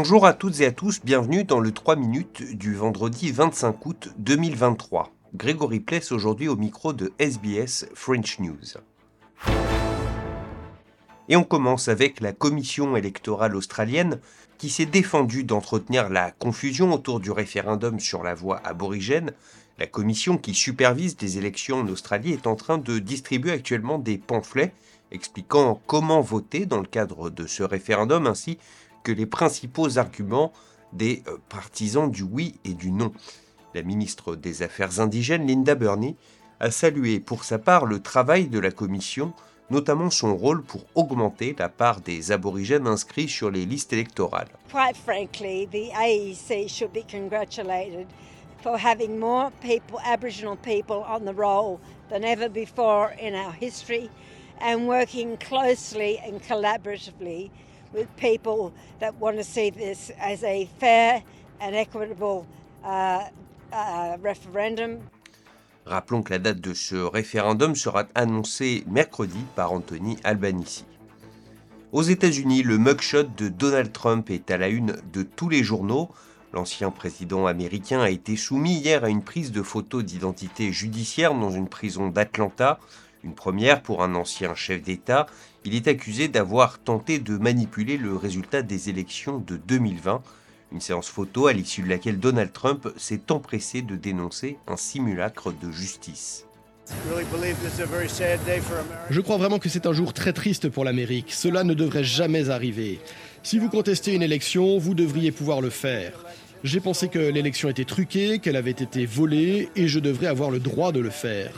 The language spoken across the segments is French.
Bonjour à toutes et à tous, bienvenue dans le 3 minutes du vendredi 25 août 2023. Grégory Pless aujourd'hui au micro de SBS French News. Et on commence avec la commission électorale australienne qui s'est défendue d'entretenir la confusion autour du référendum sur la voie aborigène. La commission qui supervise les élections en Australie est en train de distribuer actuellement des pamphlets expliquant comment voter dans le cadre de ce référendum ainsi que les principaux arguments des euh, partisans du oui et du non. La ministre des Affaires indigènes, Linda Burney, a salué pour sa part le travail de la commission notamment son rôle pour augmenter la part des aborigènes inscrits sur les listes électorales. Quite frankly, the AEC should be congratulated for having more people, Aboriginal people on the roll than ever before in our history and working closely and collaboratively with people that want to see this as a fair and equitable referendum. Rappelons que la date de ce référendum sera annoncée mercredi par Anthony Albanese. Aux États-Unis, le mugshot de Donald Trump est à la une de tous les journaux. L'ancien président américain a été soumis hier à une prise de photo d'identité judiciaire dans une prison d'Atlanta, une première pour un ancien chef d'État. Il est accusé d'avoir tenté de manipuler le résultat des élections de 2020 une séance photo à l'issue de laquelle Donald Trump s'est empressé de dénoncer un simulacre de justice. Je crois vraiment que c'est un jour très triste pour l'Amérique. Cela ne devrait jamais arriver. Si vous contestez une élection, vous devriez pouvoir le faire. J'ai pensé que l'élection était truquée, qu'elle avait été volée, et je devrais avoir le droit de le faire.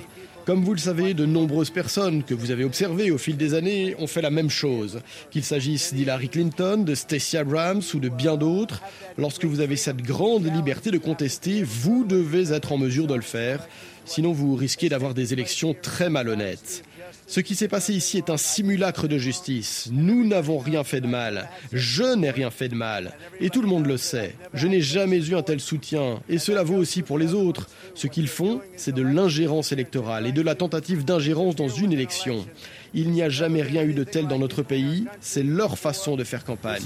Comme vous le savez, de nombreuses personnes que vous avez observées au fil des années ont fait la même chose. Qu'il s'agisse d'Hillary Clinton, de Stacey Abrams ou de bien d'autres, lorsque vous avez cette grande liberté de contester, vous devez être en mesure de le faire. Sinon, vous risquez d'avoir des élections très malhonnêtes. Ce qui s'est passé ici est un simulacre de justice. Nous n'avons rien fait de mal. Je n'ai rien fait de mal. Et tout le monde le sait. Je n'ai jamais eu un tel soutien. Et cela vaut aussi pour les autres. Ce qu'ils font, c'est de l'ingérence électorale et de la tentative d'ingérence dans une élection. Il n'y a jamais rien eu de tel dans notre pays. C'est leur façon de faire campagne.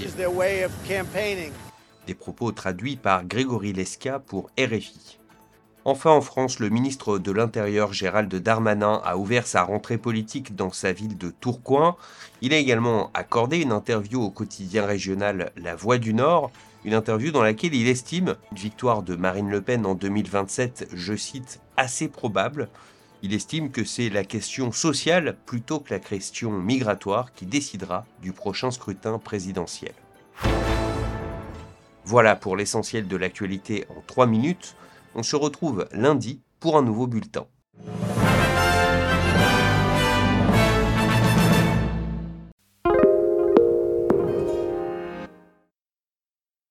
Des propos traduits par Grégory Lesca pour RFI. Enfin en France, le ministre de l'Intérieur Gérald Darmanin a ouvert sa rentrée politique dans sa ville de Tourcoing. Il a également accordé une interview au quotidien régional La Voix du Nord, une interview dans laquelle il estime une victoire de Marine Le Pen en 2027, je cite, assez probable. Il estime que c'est la question sociale plutôt que la question migratoire qui décidera du prochain scrutin présidentiel. Voilà pour l'essentiel de l'actualité en 3 minutes. On se retrouve lundi pour un nouveau bulletin.